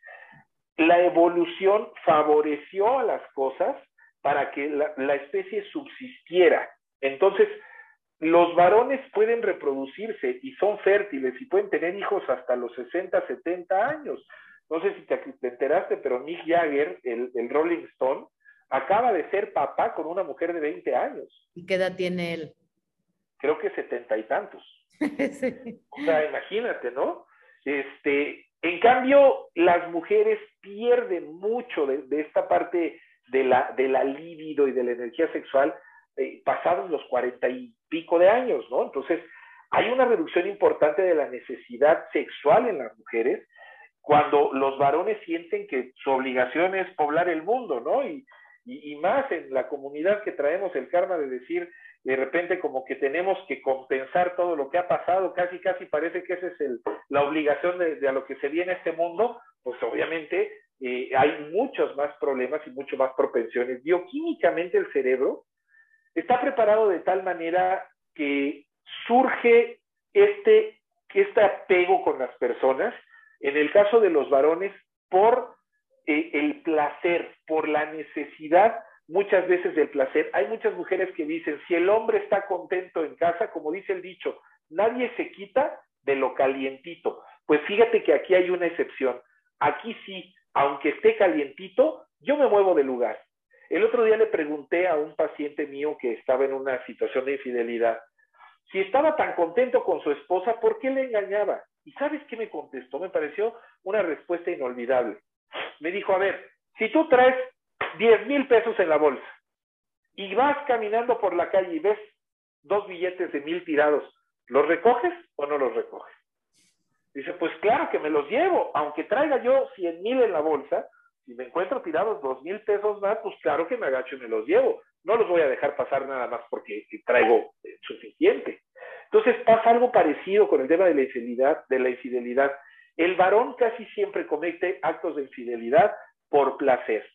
la evolución favoreció a las cosas para que la, especie subsistiera. Entonces, los varones pueden reproducirse y son fértiles y pueden tener hijos hasta los 60, 70 años. No sé si te, enteraste, pero Mick Jagger, el, el, Rolling Stone, acaba de ser papá con una mujer de 20 años. ¿Y qué edad tiene él? Creo que setenta y tantos. O sea, imagínate, ¿no? Este, en cambio, las mujeres pierden mucho de, esta parte de la, de la libido y de la energía sexual eh, pasados los cuarenta y pico de años, ¿no? Entonces, hay una reducción importante de la necesidad sexual en las mujeres cuando los varones sienten que su obligación es poblar el mundo, ¿no? Y, más en la comunidad que traemos el karma de decir, de repente como que tenemos que compensar todo lo que ha pasado, casi casi parece que esa es el, la obligación de, a lo que se viene este mundo, pues obviamente eh, hay muchos más problemas y mucho más propensiones. Bioquímicamente el cerebro está preparado de tal manera que surge este, este apego con las personas, en el caso de los varones, por eh, el placer, por la necesidad muchas veces del placer. Hay muchas mujeres que dicen, si el hombre está contento en casa, como dice el dicho, nadie se quita de lo calientito. Pues fíjate que aquí hay una excepción. Aquí sí, aunque esté calientito, yo me muevo de lugar. El otro día le pregunté a un paciente mío que estaba en una situación de infidelidad, si estaba tan contento con su esposa, ¿por qué le engañaba? ¿Y sabes qué me contestó? Me pareció una respuesta inolvidable. Me dijo, a ver, si tú traes 10 mil pesos en la bolsa y vas caminando por la calle y ves dos billetes de mil tirados, ¿los recoges o no los recoges? Dice, pues claro que me los llevo, aunque traiga yo 100 mil en la bolsa, si me encuentro tirados dos mil pesos más, pues claro que me agacho y me los llevo. No los voy a dejar pasar nada más porque traigo eh, suficiente. Entonces pasa algo parecido con el tema de la infidelidad, de la infidelidad. El varón casi siempre comete actos de infidelidad por placer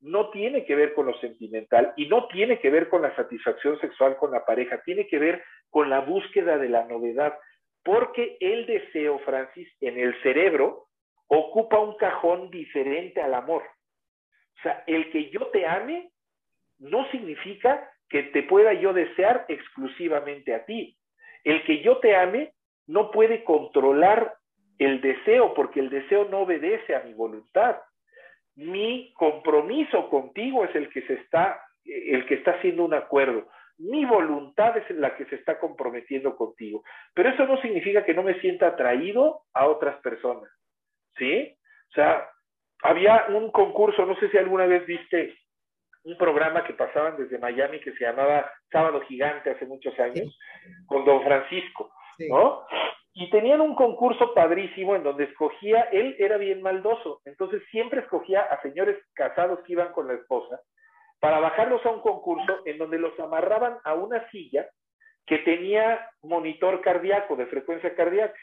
no tiene que ver con lo sentimental y no tiene que ver con la satisfacción sexual con la pareja, tiene que ver con la búsqueda de la novedad, porque el deseo, Francis, en el cerebro ocupa un cajón diferente al amor. O sea, el que yo te ame no significa que te pueda yo desear exclusivamente a ti. El que yo te ame no puede controlar el deseo porque el deseo no obedece a mi voluntad mi compromiso contigo es el que se está, el que está haciendo un acuerdo. Mi voluntad es la que se está comprometiendo contigo. Pero eso no significa que no me sienta atraído a otras personas. ¿Sí? O sea, había un concurso, no sé si alguna vez viste un programa que pasaban desde Miami que se llamaba Sábado Gigante hace muchos años, con Don Francisco, ¿no? Y tenían un concurso padrísimo en donde escogía, él era bien maldoso, entonces siempre escogía a señores casados que iban con la esposa para bajarlos a un concurso en donde los amarraban a una silla que tenía monitor cardíaco, de frecuencia cardíaca,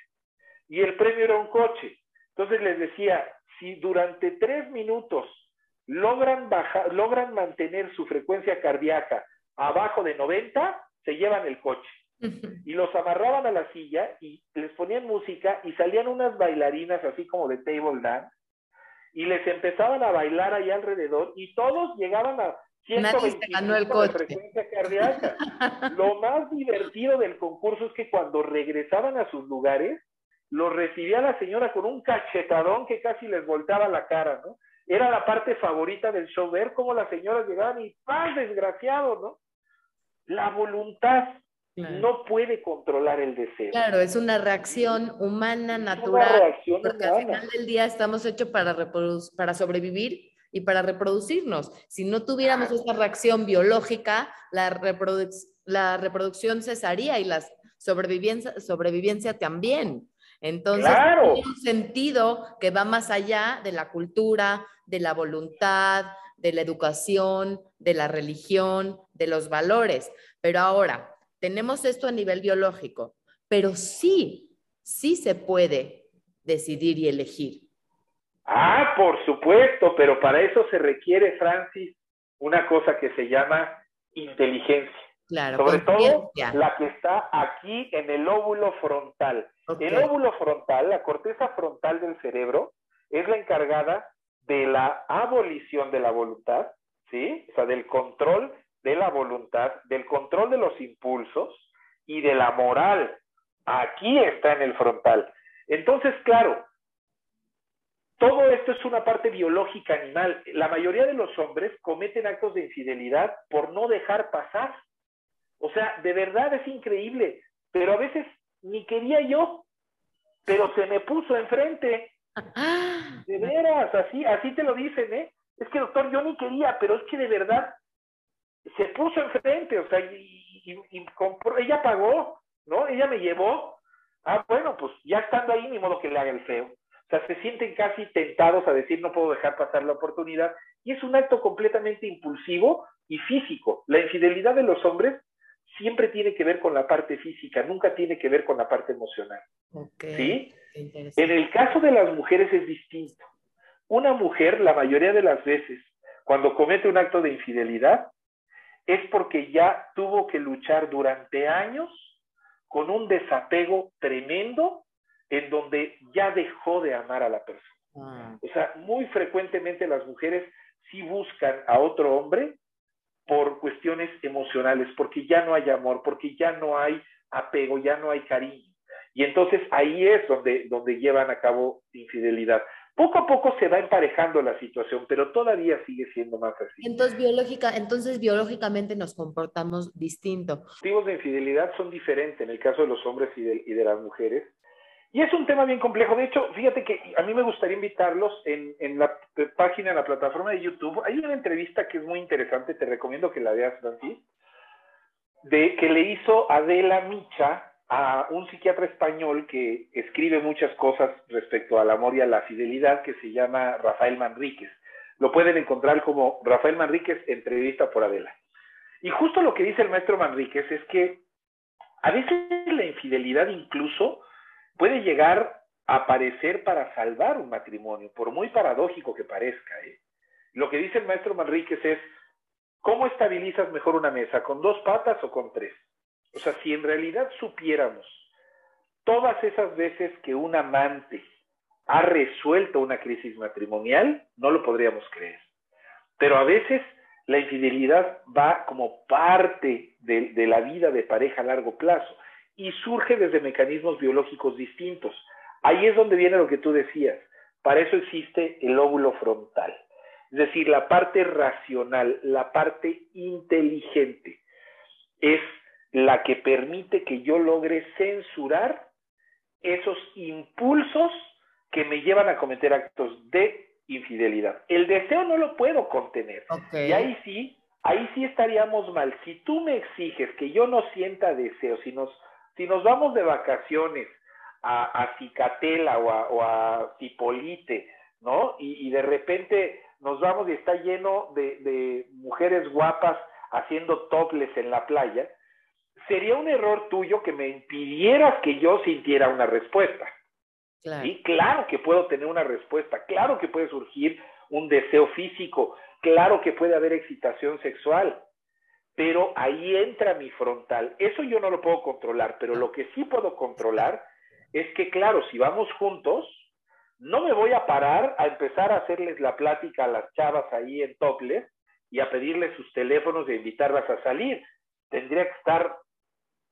y el premio era un coche. Entonces les decía, si durante tres minutos logran, bajar, logran mantener su frecuencia cardíaca abajo de 90, se llevan el coche. Y los amarraban a la silla y les ponían música y salían unas bailarinas así como de table dance y les empezaban a bailar ahí alrededor y todos llegaban a 125 de frecuencia cardíaca. Lo más divertido del concurso es que cuando regresaban a sus lugares, los recibía la señora con un cachetadón que casi les voltaba la cara, ¿no? Era la parte favorita del show, ver cómo las señoras llegaban y ¡paz, desgraciado, ¿no? La voluntad no puede controlar el deseo. Claro, es una reacción humana, natural. porque al final del día estamos hechos para, para sobrevivir y para reproducirnos. Si no tuviéramos esa reacción biológica, la, la reproducción cesaría y la sobrevivencia, sobrevivencia también. Entonces, claro. tiene un sentido que va más allá de la cultura, de la voluntad, de la educación, de la religión, de los valores. Pero ahora, tenemos esto a nivel biológico, pero sí, sí se puede decidir y elegir. Ah, por supuesto, pero para eso se requiere, Francis, una cosa que se llama inteligencia. Claro, Sobre todo la que está aquí en el óvulo frontal. El óvulo frontal, la corteza frontal del cerebro, es la encargada de la abolición de la voluntad, ¿sí? O sea, del control de la voluntad, del control de los impulsos y de la moral. Aquí está en el frontal. Entonces, claro, todo esto es una parte biológica animal. La mayoría de los hombres cometen actos de infidelidad por no dejar pasar. O sea, de verdad es increíble, pero a veces ni quería yo, pero se me puso enfrente. De veras, así, así te lo dicen, ¿eh? Es que doctor, yo ni quería, pero es que de verdad se puso enfrente, o sea, y, ella pagó, ¿no? Ella me llevó. Ah, bueno, pues ya estando ahí, ni modo que le haga el feo. O sea, se sienten casi tentados a decir no puedo dejar pasar la oportunidad y es un acto completamente impulsivo y físico. La infidelidad de los hombres siempre tiene que ver con la parte física, nunca tiene que ver con la parte emocional. ¿Sí? En el caso de las mujeres es distinto. Una mujer, la mayoría de las veces, cuando comete un acto de infidelidad, es porque ya tuvo que luchar durante años con un desapego tremendo en donde ya dejó de amar a la persona. Ah. O sea, muy frecuentemente las mujeres sí buscan a otro hombre por cuestiones emocionales, porque ya no hay amor, porque ya no hay apego, ya no hay cariño. Y entonces ahí es donde, donde llevan a cabo infidelidad. Poco a poco se va emparejando la situación, pero todavía sigue siendo más así. Entonces, biológica, entonces biológicamente nos comportamos distinto. Los tipos de infidelidad son diferentes en el caso de los hombres y de, y de las mujeres. Y es un tema bien complejo. De hecho, fíjate que a mí me gustaría invitarlos en, en la página, en la plataforma de YouTube. Hay una entrevista que es muy interesante, te recomiendo que la veas, Francis, de que le hizo Adela Micha a un psiquiatra español que escribe muchas cosas respecto al amor y a la fidelidad, que se llama Rafael Manríquez. Lo pueden encontrar como Rafael Manríquez, entrevista por Adela. Y justo lo que dice el maestro Manríquez es que a veces la infidelidad incluso puede llegar a aparecer para salvar un matrimonio, por muy paradójico que parezca. ¿eh? Lo que dice el maestro Manríquez es, ¿cómo estabilizas mejor una mesa? ¿Con dos patas o con tres? O sea, si en realidad supiéramos todas esas veces que un amante ha resuelto una crisis matrimonial, no lo podríamos creer. Pero a veces la infidelidad va como parte de, la vida de pareja a largo plazo y surge desde mecanismos biológicos distintos. Ahí es donde viene lo que tú decías. Para eso existe el óvulo frontal, es decir, la parte racional, la parte inteligente. Es la que permite que yo logre censurar esos impulsos que me llevan a cometer actos de infidelidad. El deseo no lo puedo contener. Y ahí sí, ahí sí estaríamos mal. Si tú me exiges que yo no sienta deseo, si nos si nos vamos de vacaciones a, a Cicatela o a, o a Cipolite, ¿no? Y, de repente nos vamos y está lleno de, mujeres guapas haciendo toples en la playa, sería un error tuyo que me impidieras que yo sintiera una respuesta. Claro. claro que puedo tener una respuesta, claro que puede surgir un deseo físico, claro que puede haber excitación sexual, pero ahí entra mi frontal. Eso yo no lo puedo controlar, pero lo que sí puedo controlar es que, claro, si vamos juntos, no me voy a parar a empezar a hacerles la plática a las chavas ahí en Toples y a pedirles sus teléfonos e invitarlas a salir. Tendría que estar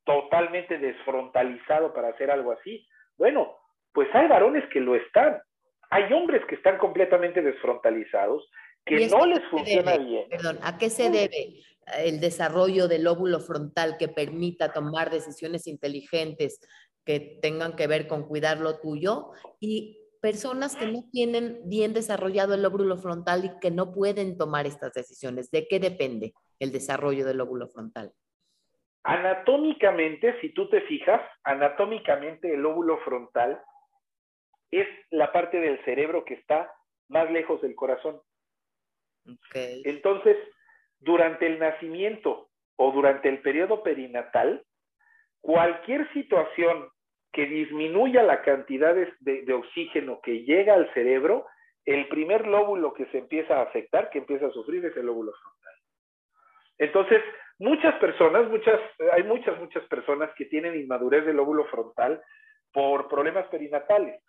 totalmente desfrontalizado para hacer algo así. Bueno, pues hay varones que lo están. Hay hombres que están completamente desfrontalizados, que no les funciona bien. Perdón, ¿a qué se debe? el desarrollo del óvulo frontal que permita tomar decisiones inteligentes que tengan que ver con cuidar lo tuyo y personas que no tienen bien desarrollado el óvulo frontal y que no pueden tomar estas decisiones. ¿De qué depende el desarrollo del óvulo frontal? Anatómicamente, si tú te fijas, anatómicamente el óvulo frontal es la parte del cerebro que está más lejos del corazón. Entonces, durante el nacimiento o durante el periodo perinatal, cualquier situación que disminuya la cantidad de, oxígeno que llega al cerebro, el primer lóbulo que se empieza a afectar, que empieza a sufrir, es el lóbulo frontal. Entonces, muchas personas, muchas, hay muchas, muchas personas que tienen inmadurez del lóbulo frontal por problemas perinatales,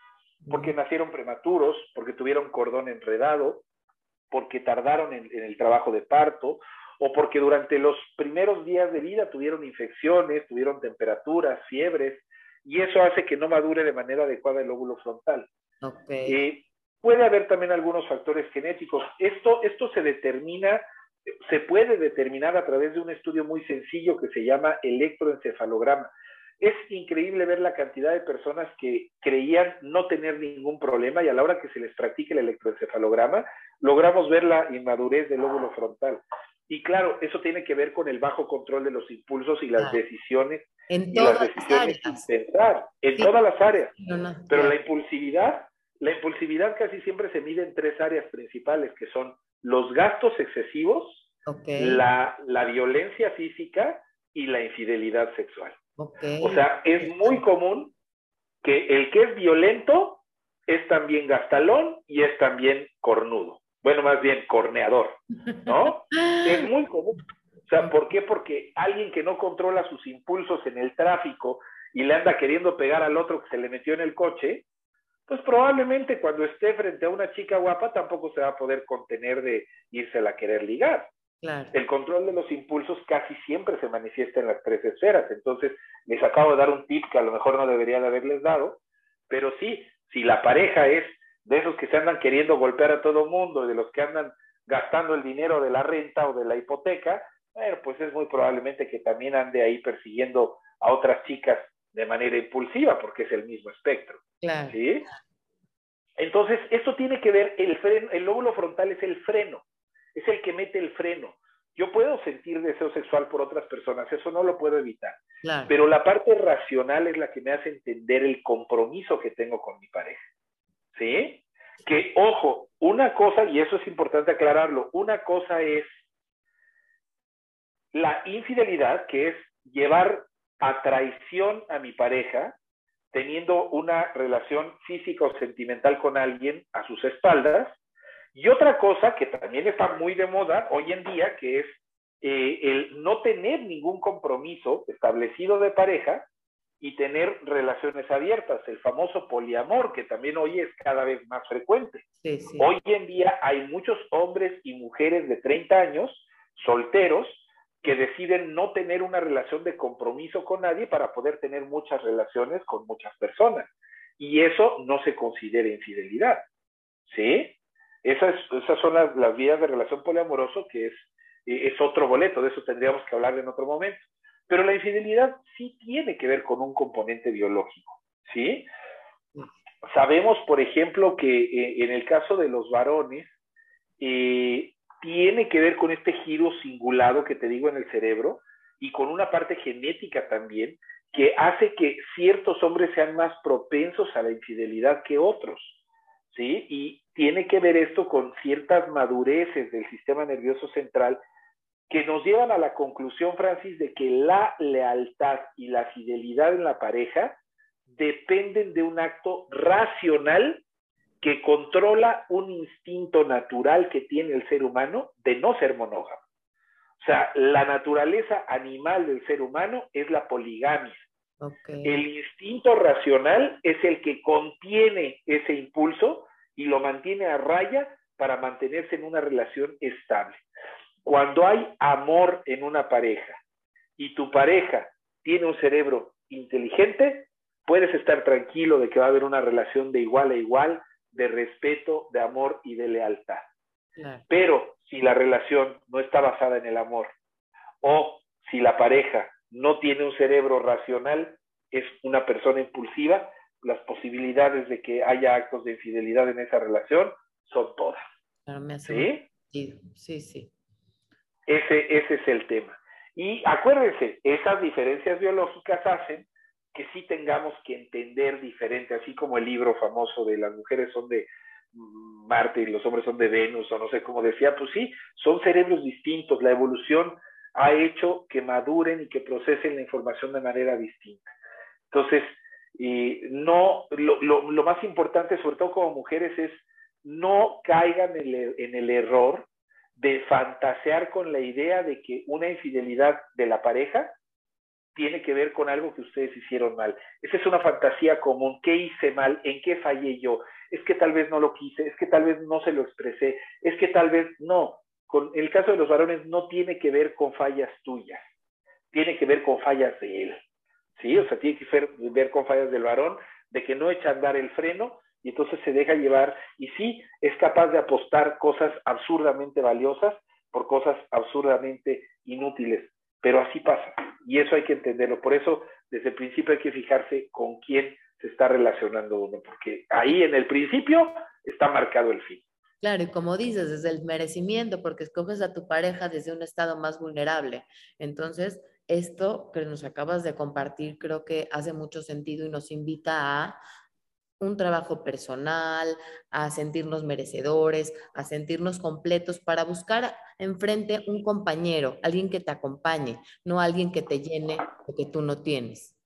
porque nacieron prematuros, porque tuvieron cordón enredado, porque tardaron en, el trabajo de parto, o porque durante los primeros días de vida tuvieron infecciones, tuvieron temperaturas, fiebres, y eso hace que no madure de manera adecuada el lóbulo frontal. Okay. Eh, puede haber también algunos factores genéticos. Esto, esto se determina, se puede determinar a través de un estudio muy sencillo que se llama electroencefalograma. Es increíble ver la cantidad de personas que creían no tener ningún problema y a la hora que se les practique el electroencefalograma, logramos ver la inmadurez del lóbulo frontal. Y claro, eso tiene que ver con el bajo control de los impulsos y las decisiones. En todas las, decisiones áreas. pensar, en todas las áreas. Pero la impulsividad, la impulsividad casi siempre se mide en tres áreas principales, que son los gastos excesivos, la, la violencia física y la infidelidad sexual. O sea, es muy común que el que es violento es también gastalón y es también cornudo. Bueno, más bien corneador, ¿no? es muy común. O sea, ¿por qué? Porque alguien que no controla sus impulsos en el tráfico y le anda queriendo pegar al otro que se le metió en el coche, pues probablemente cuando esté frente a una chica guapa tampoco se va a poder contener de irse a querer ligar. El control de los impulsos casi siempre se manifiesta en las tres esferas. Entonces, les acabo de dar un tip que a lo mejor no debería de haberles dado, pero sí, si la pareja es de esos que se andan queriendo golpear a todo mundo, de los que andan gastando el dinero de la renta o de la hipoteca, bueno, pues es muy probablemente que también ande ahí persiguiendo a otras chicas de manera impulsiva, porque es el mismo espectro. ¿sí? Entonces, esto tiene que ver, el, freno, el lóbulo frontal es el freno es el que mete el freno. Yo puedo sentir deseo sexual por otras personas, eso no lo puedo evitar. Pero la parte racional es la que me hace entender el compromiso que tengo con mi pareja. ¿Sí? Que, ojo, una cosa, y eso es importante aclararlo, una cosa es la infidelidad, que es llevar a traición a mi pareja, teniendo una relación física o sentimental con alguien a sus espaldas, y otra cosa que también está muy de moda hoy en día, que es eh, el no tener ningún compromiso establecido de pareja y tener relaciones abiertas, el famoso poliamor, que también hoy es cada vez más frecuente. Hoy en día hay muchos hombres y mujeres de 30 años, solteros, que deciden no tener una relación de compromiso con nadie para poder tener muchas relaciones con muchas personas. Y eso no se considera infidelidad. ¿Sí? Esas, son las, vías de relación poliamoroso, que es, es otro boleto, de eso tendríamos que hablar en otro momento. Pero la infidelidad sí tiene que ver con un componente biológico, ¿sí? Sabemos, por ejemplo, que eh, en el caso de los varones, eh, tiene que ver con este giro cingulado que te digo en el cerebro y con una parte genética también que hace que ciertos hombres sean más propensos a la infidelidad que otros. ¿Sí? Y tiene que ver esto con ciertas madureces del sistema nervioso central que nos llevan a la conclusión, Francis, de que la lealtad y la fidelidad en la pareja dependen de un acto racional que controla un instinto natural que tiene el ser humano de no ser monógamo. O sea, la naturaleza animal del ser humano es la poligamia. El instinto racional es el que contiene ese impulso y lo mantiene a raya para mantenerse en una relación estable. Cuando hay amor en una pareja y tu pareja tiene un cerebro inteligente, puedes estar tranquilo de que va a haber una relación de igual a igual, de respeto, de amor y de lealtad. Pero si la relación no está basada en el amor o si la pareja no tiene un cerebro racional, es una persona impulsiva, las posibilidades de que haya actos de infidelidad en esa relación son todas. ¿Sí? Sí, sí. Ese, ese es el tema. Y acuérdense, esas diferencias biológicas hacen que sí tengamos que entender diferente, así como el libro famoso de las mujeres son de Marte y los hombres son de Venus, o no sé cómo decía, pues sí, son cerebros distintos. La evolución ha hecho que maduren y que procesen la información de manera distinta. Entonces, y no, lo, lo, más importante, sobre todo como mujeres, es no caigan en el, en el error de fantasear con la idea de que una infidelidad de la pareja tiene que ver con algo que ustedes hicieron mal. Esa es una fantasía común. ¿Qué hice mal? ¿En qué fallé yo? Es que tal vez no lo quise, es que tal vez no se lo expresé, es que tal vez no. Con el caso de los varones no tiene que ver con fallas tuyas, tiene que ver con fallas de él. ¿Sí? O sea, tiene que ver, con fallas del varón, de que no echa a andar el freno y entonces se deja llevar y sí es capaz de apostar cosas absurdamente valiosas por cosas absurdamente inútiles. Pero así pasa. Y eso hay que entenderlo. Por eso, desde el principio hay que fijarse con quién se está relacionando uno, porque ahí en el principio está marcado el fin. Claro, y como dices, desde el merecimiento, porque escoges a tu pareja desde un estado más vulnerable. Entonces, esto que nos acabas de compartir creo que hace mucho sentido y nos invita a un trabajo personal, a sentirnos merecedores, a sentirnos completos para buscar enfrente un compañero, alguien que te acompañe, no alguien que te llene lo que tú no tienes.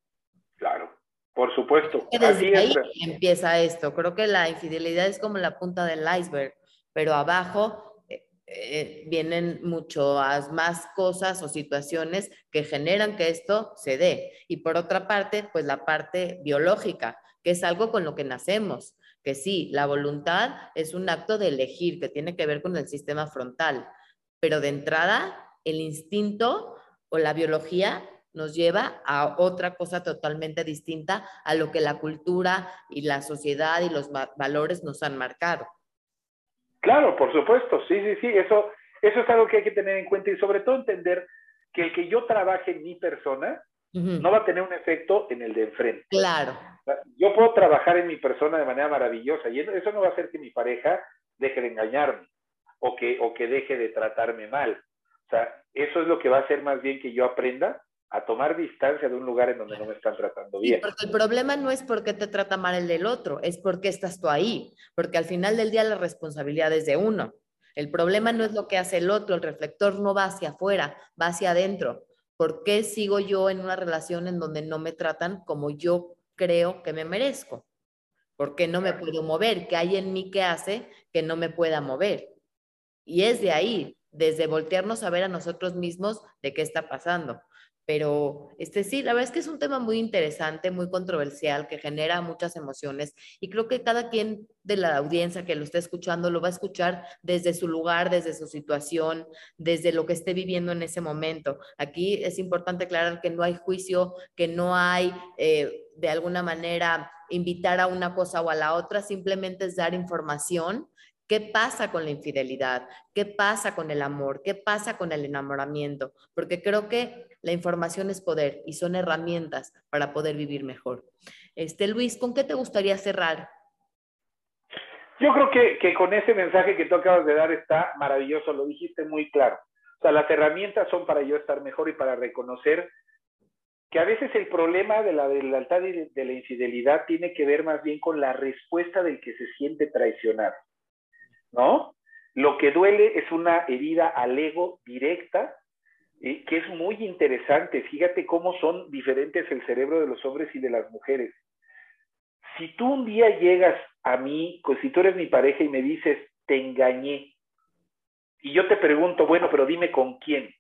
Claro, por supuesto. Desde ahí empieza esto. Creo que la infidelidad es como la punta del iceberg, pero abajo eh, vienen muchas más cosas o situaciones que generan que esto se dé. Y por otra parte, pues la parte biológica que es algo con lo que nacemos, que sí, la voluntad es un acto de elegir que tiene que ver con el sistema frontal, pero de entrada el instinto o la biología nos lleva a otra cosa totalmente distinta a lo que la cultura y la sociedad y los valores nos han marcado. Claro, por supuesto, sí, sí, sí, eso, eso es algo que hay que tener en cuenta y sobre todo entender que el que yo trabaje en mi persona no va a tener un efecto en el de enfrente. Claro. Yo puedo trabajar en mi persona de manera maravillosa y eso no va a hacer que mi pareja deje de engañarme o que, o que deje de tratarme mal. O sea, eso es lo que va a hacer más bien que yo aprenda a tomar distancia de un lugar en donde no me están tratando bien. porque el problema no es por qué te trata mal el del otro, es por qué estás tú ahí, porque al final del día la responsabilidad es de uno. El problema no es lo que hace el otro, el reflector no va hacia afuera, va hacia adentro. ¿Por qué sigo yo en una relación en donde no me tratan como yo creo que me merezco? ¿Por qué no me puedo mover? ¿Qué hay en mí que hace que no me pueda mover? Y es de ahí, desde voltearnos a ver a nosotros mismos de qué está pasando. Pero este sí, la verdad es que es un tema muy interesante, muy controversial, que genera muchas emociones y creo que cada quien de la audiencia que lo esté escuchando lo va a escuchar desde su lugar, desde su situación, desde lo que esté viviendo en ese momento. Aquí es importante aclarar que no hay juicio, que no hay eh, de alguna manera invitar a una cosa o a la otra, simplemente es dar información ¿Qué pasa con la infidelidad? ¿Qué pasa con el amor? ¿Qué pasa con el enamoramiento? Porque creo que la información es poder y son herramientas para poder vivir mejor. Este, Luis, ¿con qué te gustaría cerrar? Yo creo que, que con ese mensaje que tú acabas de dar está maravilloso, lo dijiste muy claro. O sea, las herramientas son para yo estar mejor y para reconocer que a veces el problema de la lealtad y de la infidelidad tiene que ver más bien con la respuesta del que se siente traicionado. ¿No? Lo que duele es una herida al ego directa, eh, que es muy interesante. Fíjate cómo son diferentes el cerebro de los hombres y de las mujeres. Si tú un día llegas a mí, pues, si tú eres mi pareja y me dices, te engañé, y yo te pregunto, bueno, pero dime con quién,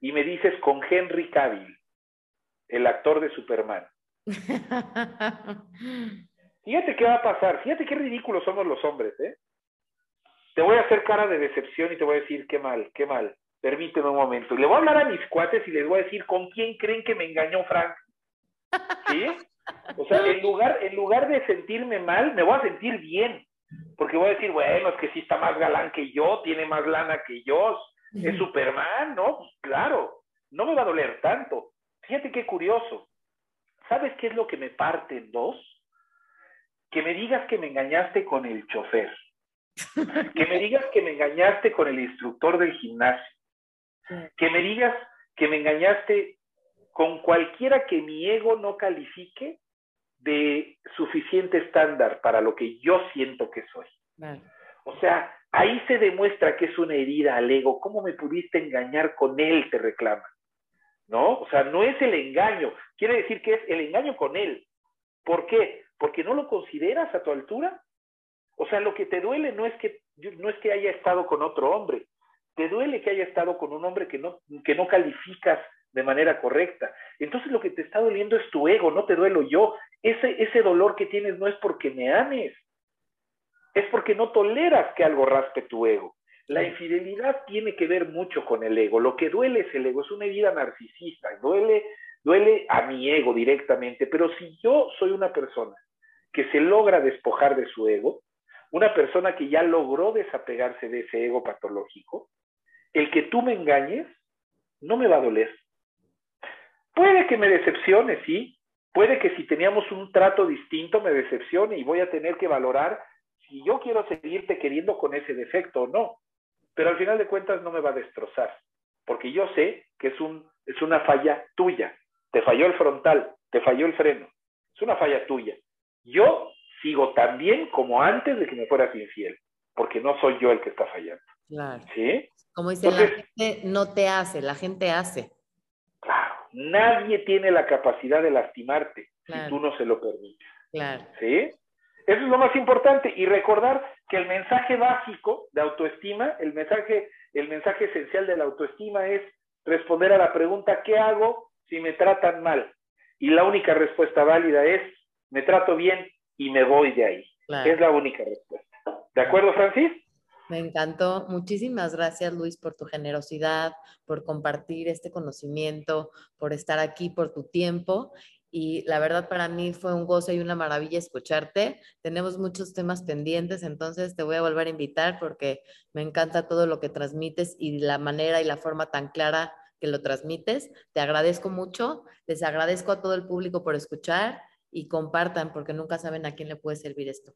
y me dices con Henry Cavill, el actor de Superman. Fíjate qué va a pasar, fíjate qué ridículos somos los hombres, ¿eh? Te voy a hacer cara de decepción y te voy a decir, qué mal, qué mal. Permíteme un momento. Y le voy a hablar a mis cuates y les voy a decir, ¿con quién creen que me engañó Frank? ¿Sí? O sea, en lugar, en lugar de sentirme mal, me voy a sentir bien. Porque voy a decir, bueno, es que sí está más galán que yo, tiene más lana que yo, es Superman, ¿no? Pues claro, no me va a doler tanto. Fíjate qué curioso. ¿Sabes qué es lo que me parte en dos? Que me digas que me engañaste con el chofer que me digas que me engañaste con el instructor del gimnasio. Que me digas que me engañaste con cualquiera que mi ego no califique de suficiente estándar para lo que yo siento que soy. O sea, ahí se demuestra que es una herida al ego. ¿Cómo me pudiste engañar con él? Te reclama. ¿No? O sea, no es el engaño. Quiere decir que es el engaño con él. ¿Por qué? Porque no lo consideras a tu altura. O sea, lo que te duele no es que, no es que haya estado con otro hombre, te duele que haya estado con un hombre que no, que no calificas de manera correcta. Entonces lo que te está doliendo es tu ego, no te duelo yo. Ese, ese dolor que tienes no es porque me ames, es porque no toleras que algo raspe tu ego. La infidelidad tiene que ver mucho con el ego. Lo que duele es el ego, es una herida narcisista, duele, duele a mi ego directamente. Pero si yo soy una persona que se logra despojar de su ego, una persona que ya logró desapegarse de ese ego patológico, el que tú me engañes no me va a doler. Puede que me decepcione, sí. Puede que si teníamos un trato distinto me decepcione y voy a tener que valorar si yo quiero seguirte queriendo con ese defecto o no. Pero al final de cuentas no me va a destrozar, porque yo sé que es, un, es una falla tuya. Te falló el frontal, te falló el freno. Es una falla tuya. Yo sigo tan bien como antes de que me fueras infiel, porque no soy yo el que está fallando. Claro. ¿Sí? Como dice, la gente no te hace, la gente hace. Claro, nadie tiene la capacidad de lastimarte si tú no se lo permites. Claro. ¿Sí? Eso es lo más importante. Y recordar que el mensaje básico de autoestima, el mensaje, el mensaje esencial de la autoestima es responder a la pregunta, ¿qué hago si me tratan mal? Y la única respuesta válida es, me trato bien y me voy de ahí. Es la única respuesta. ¿De acuerdo, Francis? Me encantó. Muchísimas gracias, Luis, por tu generosidad, por compartir este conocimiento, por estar aquí, por tu tiempo. Y la verdad para mí fue un gozo y una maravilla escucharte. Tenemos muchos temas pendientes, entonces te voy a volver a invitar porque me encanta todo lo que transmites y la manera y la forma tan clara que lo transmites. Te agradezco mucho. Les agradezco a todo el público por escuchar y compartan porque nunca saben a quién le puede servir esto.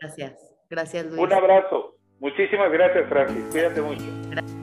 Gracias. Gracias, Luis. Un abrazo. Muchísimas gracias, Francis. Cuídate mucho. Gracias.